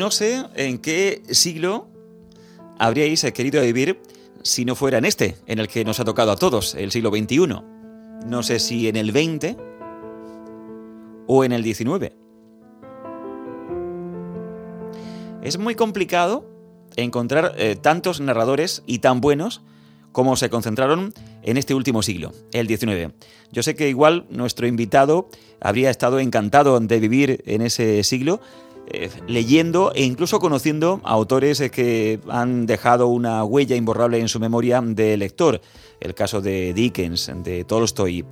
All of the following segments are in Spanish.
no sé en qué siglo habríais querido vivir si no fuera en este, en el que nos ha tocado a todos, el siglo XXI. No sé si en el XX o en el XIX. Es muy complicado encontrar eh, tantos narradores y tan buenos como se concentraron en este último siglo, el XIX. Yo sé que igual nuestro invitado habría estado encantado de vivir en ese siglo, eh, leyendo e incluso conociendo a autores que han dejado una huella imborrable en su memoria de lector. El caso de Dickens, de Tolstoy,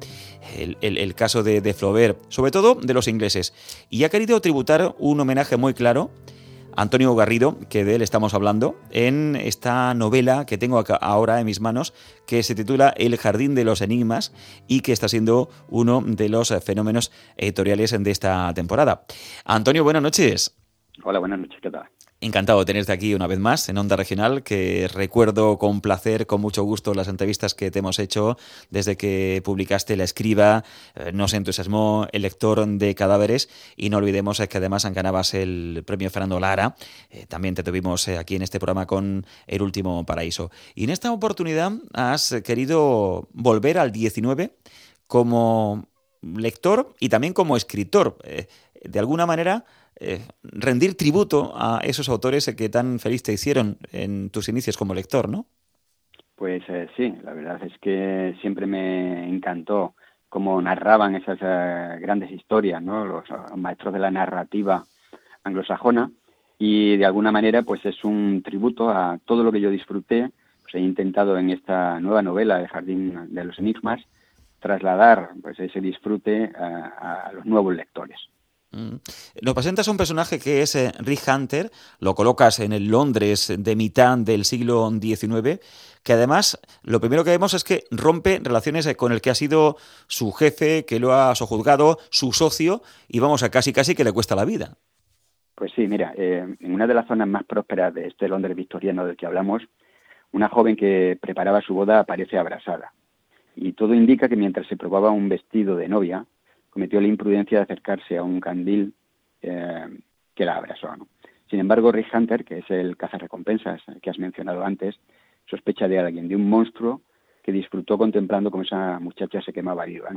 el, caso de, de Flaubert, sobre todo de los ingleses. Y ha querido tributar un homenaje muy claro Antonio Garrido, que de él estamos hablando, en esta novela que tengo ahora en mis manos, que se titula El Jardín de los Enigmas y que está siendo uno de los fenómenos editoriales de esta temporada. Antonio, buenas noches. Hola, buenas noches, ¿qué tal? Encantado de tenerte aquí una vez más en Onda Regional, que recuerdo con placer, con mucho gusto las entrevistas que te hemos hecho desde que publicaste La Escriba, eh, nos entusiasmó el lector de cadáveres y no olvidemos que además ganabas el premio Fernando Lara, eh, también te tuvimos eh, aquí en este programa con El Último Paraíso. Y en esta oportunidad has querido volver al 19 como lector y también como escritor. de alguna manera eh, rendir tributo a esos autores que tan feliz te hicieron en tus inicios como lector, ¿no? Pues eh, sí, la verdad es que siempre me encantó cómo narraban esas eh, grandes historias, ¿no? Los, maestros de la narrativa anglosajona y de alguna manera pues es un tributo a todo lo que yo disfruté. Pues he intentado en esta nueva novela, El Jardín de los Enigmas, trasladar pues ese disfrute a los nuevos lectores. Mm. Nos presentas un personaje que es eh, Rick Hunter, lo colocas en el Londres de mitad del siglo XIX, que además lo primero que vemos es que rompe relaciones eh, con el que ha sido su jefe, que lo ha sojuzgado, su socio, y vamos a casi casi que le cuesta la vida. Pues sí, mira, eh, en una de las zonas más prósperas de este Londres victoriano del que hablamos, una joven que preparaba su boda aparece abrasada. Y todo indica que mientras se probaba un vestido de novia, cometió la imprudencia de acercarse a un candil eh, que la abrazó. Sin embargo, Rick Hunter, que es el cazarrecompensas que has mencionado antes, sospecha de alguien, de un monstruo que disfrutó contemplando cómo esa muchacha se quemaba viva.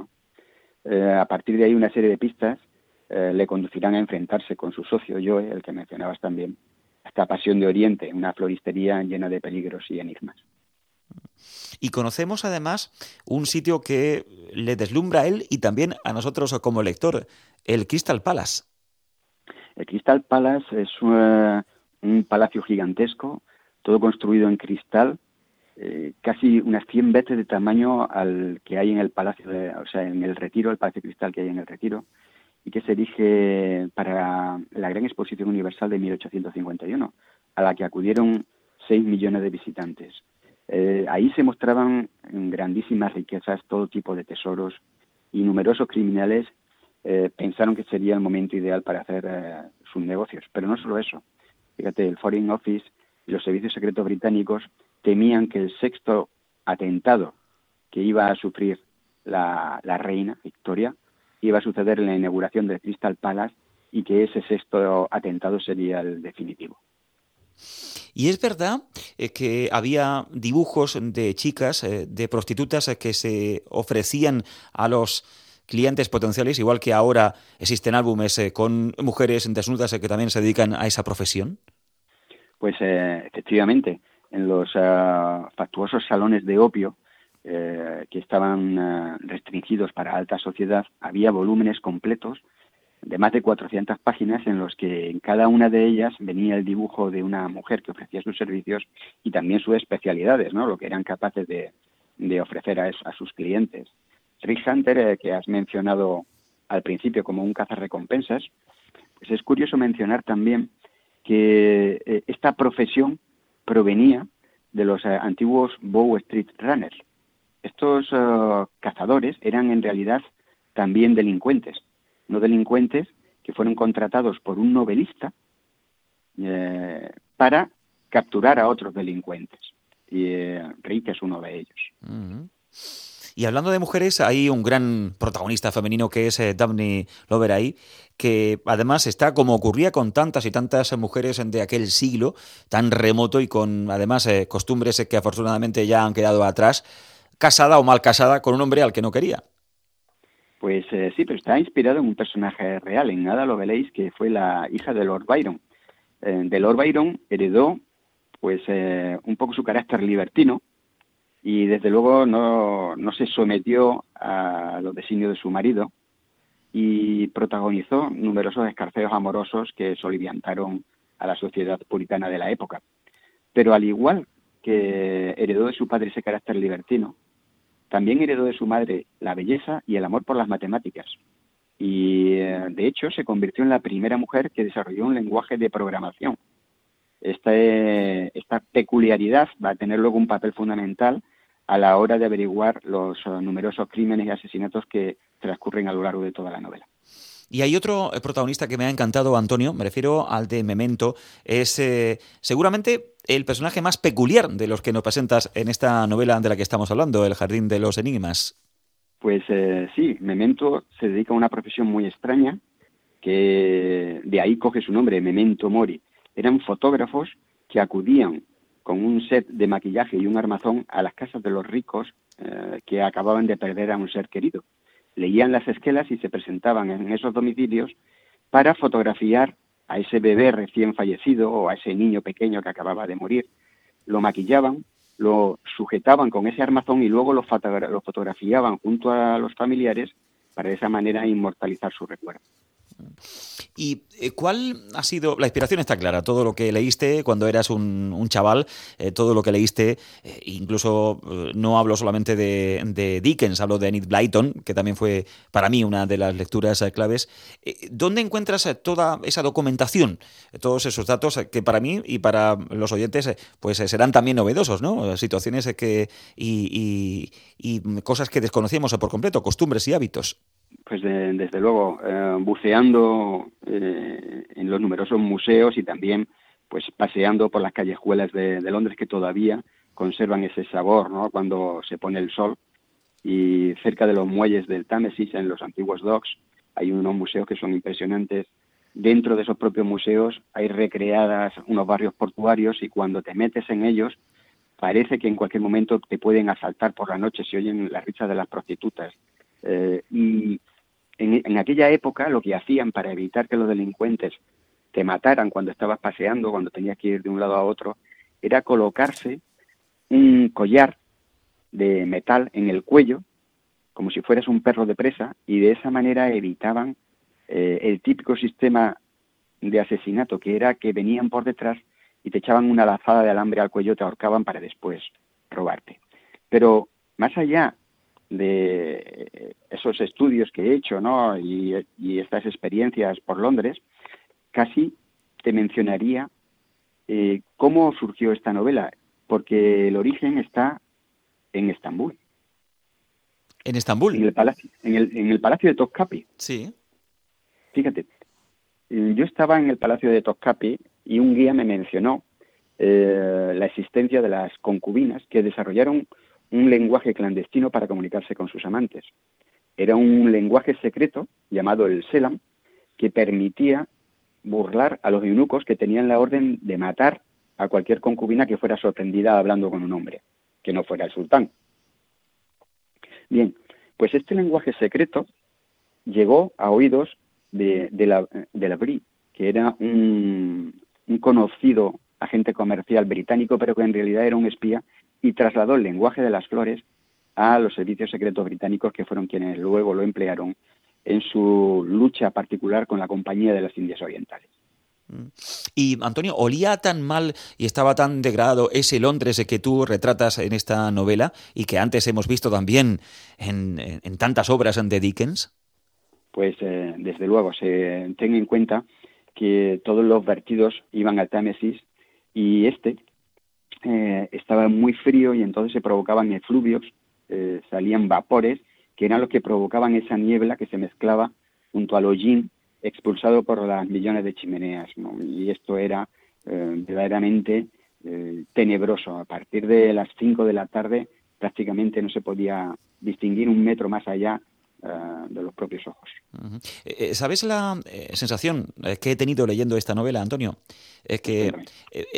Eh, a partir de ahí, una serie de pistas eh, le conducirán a enfrentarse con su socio Joe, el que mencionabas también, hasta Pasión de Oriente, una floristería llena de peligros y enigmas. Y conocemos además un sitio que le deslumbra a él y también a nosotros como lector, el Crystal Palace. El Crystal Palace es uh, un palacio gigantesco, todo construido en cristal, eh, casi unas 100 veces de tamaño al que hay en el palacio, o sea, en el retiro, el palacio cristal que hay en el retiro, y que se erige para la Gran Exposición Universal de 1851, a la que acudieron 6 millones de visitantes. Eh, ahí se mostraban grandísimas riquezas, todo tipo de tesoros y numerosos criminales eh, pensaron que sería el momento ideal para hacer eh, sus negocios. Pero no solo eso. Fíjate, el Foreign Office y los servicios secretos británicos temían que el sexto atentado que iba a sufrir la, la reina Victoria iba a suceder en la inauguración del Crystal Palace y que ese sexto atentado sería el definitivo. Y es verdad que había dibujos de chicas, eh, de prostitutas eh, que se ofrecían a los clientes potenciales, igual que ahora existen álbumes con mujeres desnudas que también se dedican a esa profesión. Pues efectivamente, en los factuosos salones de opio que estaban restringidos para alta sociedad, había volúmenes completos de más de 400 páginas en los que en cada una de ellas venía el dibujo de una mujer que ofrecía sus servicios y también sus especialidades, ¿no? lo que eran capaces de, ofrecer a, sus clientes. Rick Hunter, eh, que has mencionado al principio como un cazarrecompensas, pues es curioso mencionar también que eh, esta profesión provenía de los eh, antiguos Bow Street Runners. Estos cazadores eran en realidad también delincuentes no delincuentes que fueron contratados por un novelista eh, para capturar a otros delincuentes. Y eh, Rick es uno de ellos. Y hablando de mujeres, hay un gran protagonista femenino que es eh, Daphne Loveray, que además está como ocurría con tantas y tantas mujeres de aquel siglo tan remoto y con además eh, costumbres que afortunadamente ya han quedado atrás, casada o mal casada con un hombre al que no quería. Pues eh, sí, pero está inspirado en un personaje real, en Ada Lovelace, que fue la hija de Lord Byron. de Lord Byron heredó pues un poco su carácter libertino, y desde luego no, no se sometió a los designios de su marido y protagonizó numerosos escarceos amorosos que soliviantaron a la sociedad puritana de la época. Pero al igual que heredó de su padre ese carácter libertino, también heredó de su madre la belleza y el amor por las matemáticas. Y eh, de hecho se convirtió en la primera mujer que desarrolló un lenguaje de programación. Esta, esta peculiaridad va a tener luego un papel fundamental a la hora de averiguar los eh, numerosos crímenes y asesinatos que transcurren a lo largo de toda la novela. Y hay otro eh, protagonista que me ha encantado, Antonio, me refiero al de Memento, es eh, seguramente el personaje más peculiar de los que nos presentas en esta novela de la que estamos hablando, El Jardín de los Enigmas. Pues sí, Memento se dedica a una profesión muy extraña, que de ahí coge su nombre, Memento Mori. Eran fotógrafos que acudían con un set de maquillaje y un armazón a las casas de los ricos eh, que acababan de perder a un ser querido. Leían las esquelas y se presentaban en esos domicilios para fotografiar a ese bebé recién fallecido o a ese niño pequeño que acababa de morir. Lo maquillaban, lo sujetaban con ese armazón y luego lo, fotografiaban junto a los familiares para de esa manera inmortalizar su recuerdo. ¿Y eh, cuál ha sido, la inspiración está clara, todo lo que leíste cuando eras un, chaval, eh, todo lo que leíste, eh, incluso no hablo solamente de, Dickens, hablo de Enid Blyton, que también fue para mí una de las lecturas claves. ¿Dónde encuentras toda esa documentación, todos esos datos que para mí y para los oyentes pues serán también novedosos, ¿no? Situaciones que, y, y cosas que desconocíamos por completo, costumbres y hábitos? Pues desde luego, eh, buceando eh, en los numerosos museos y también pues paseando por las callejuelas de, Londres que todavía conservan ese sabor ¿no? cuando se pone el sol. Y cerca de los muelles del Támesis en los antiguos docks hay unos museos que son impresionantes. Dentro de esos propios museos hay recreadas unos barrios portuarios y cuando te metes en ellos parece que en cualquier momento te pueden asaltar por la noche si oyen las risas de las prostitutas eh, y en, aquella época lo que hacían para evitar que los delincuentes te mataran cuando estabas paseando, cuando tenías que ir de un lado a otro, era colocarse un collar de metal en el cuello, como si fueras un perro de presa, y de esa manera evitaban eh, el típico sistema de asesinato, que era que venían por detrás y te echaban una lazada de alambre al cuello, te ahorcaban para después robarte. Pero más allá de esos estudios que he hecho ¿no? y, estas experiencias por Londres, casi te mencionaría eh, cómo surgió esta novela, porque el origen está en Estambul. ¿En Estambul? En el palacio, en el, en el palacio de Topkapi. Sí. Fíjate, eh, yo estaba en el palacio de Topkapi y un guía me mencionó eh, la existencia de las concubinas que desarrollaron un lenguaje clandestino para comunicarse con sus amantes. Era un lenguaje secreto llamado el Selam que permitía burlar a los eunucos que tenían la orden de matar a cualquier concubina que fuera sorprendida hablando con un hombre, que no fuera el sultán. Bien, pues este lenguaje secreto llegó a oídos de, la, Brie, que era un, un conocido agente comercial británico, pero que en realidad era un espía y trasladó el lenguaje de las flores a los servicios secretos británicos que fueron quienes luego lo emplearon en su lucha particular con la Compañía de las Indias Orientales. Mm. Y Antonio, ¿olía tan mal y estaba tan degradado ese Londres que tú retratas en esta novela y que antes hemos visto también en, tantas obras de Dickens? Pues eh, desde luego, se tenga en cuenta que todos los vertidos iban al Támesis y este, eh, estaba muy frío y entonces se provocaban efluvios, eh, salían vapores, que eran los que provocaban esa niebla que se mezclaba junto al hollín expulsado por las millones de chimeneas. Y esto era eh, verdaderamente tenebroso. A partir de las 5 de la tarde prácticamente no se podía distinguir un metro más allá de los propios ojos. Eh, ¿Sabes la sensación que he tenido leyendo esta novela, Antonio? Es que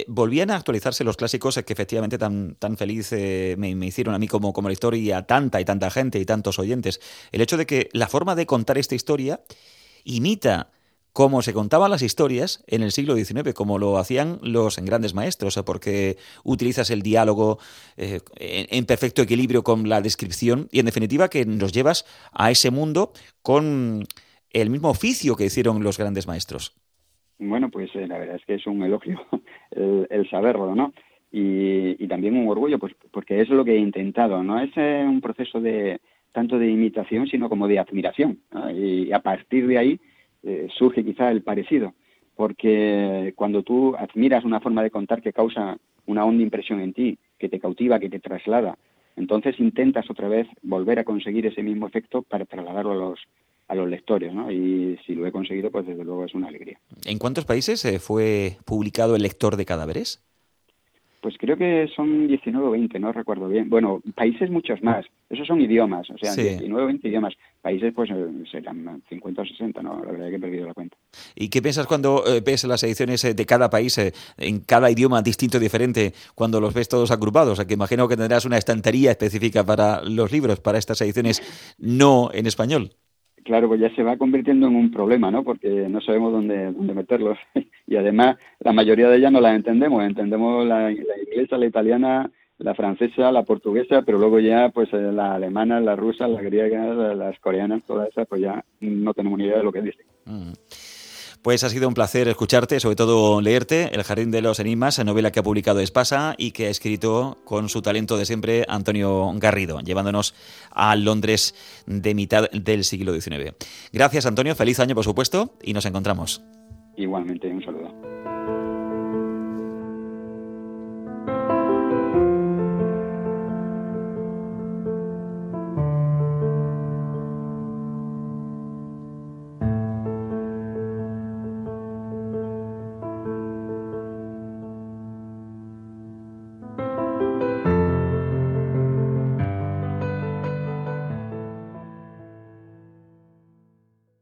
volvían a actualizarse los clásicos que efectivamente tan, tan feliz me, me, hicieron a mí como, como lector y a tanta y tanta gente y tantos oyentes. El hecho de que la forma de contar esta historia imita como se contaban las historias en el siglo XIX, como lo hacían los grandes maestros, porque utilizas el diálogo eh, en perfecto equilibrio con la descripción y en definitiva que nos llevas a ese mundo con el mismo oficio que hicieron los grandes maestros. Bueno, pues eh, la verdad es que es un elogio el, saberlo, ¿no? Y, también un orgullo, pues porque es lo que he intentado, no es eh, un proceso de tanto de imitación, sino como de admiración. Y a partir de ahí, eh, surge quizá el parecido, porque cuando tú admiras una forma de contar que causa una honda impresión en ti, que te cautiva, que te traslada, entonces intentas otra vez volver a conseguir ese mismo efecto para trasladarlo a los a los lectores, ¿no? Y si lo he conseguido, pues desde luego es una alegría. ¿En cuántos países eh, fue publicado El lector de cadáveres? Pues creo que son 19 o 20, no recuerdo bien. Bueno, países muchos más. Esos son idiomas, o sea, 19 o 20 idiomas. Países, pues eh, serán 50 o 60, ¿no? La verdad es que he perdido la cuenta. ¿Y qué piensas cuando eh, ves las ediciones eh, de cada país en cada idioma distinto, diferente, cuando los ves todos agrupados? O sea, que imagino que tendrás una estantería específica para los libros, para estas ediciones no en español. Claro, pues ya se va convirtiendo en un problema, ¿no? Porque no sabemos dónde, dónde meterlos. y además, la mayoría de ellas no las entendemos. Entendemos la, inglesa, la italiana, la francesa, la portuguesa, pero luego ya, pues eh, la alemana, la rusa, la griega, las coreanas, todas esas, pues ya no tenemos ni idea de lo que dicen. Mm. Pues ha sido un placer escucharte, sobre todo leerte El Jardín de los Enigmas, novela que ha publicado Espasa y que ha escrito con su talento de siempre Antonio Garrido, llevándonos a Londres de mitad del siglo XIX. Gracias Antonio, feliz año por supuesto y nos encontramos. Igualmente, un saludo.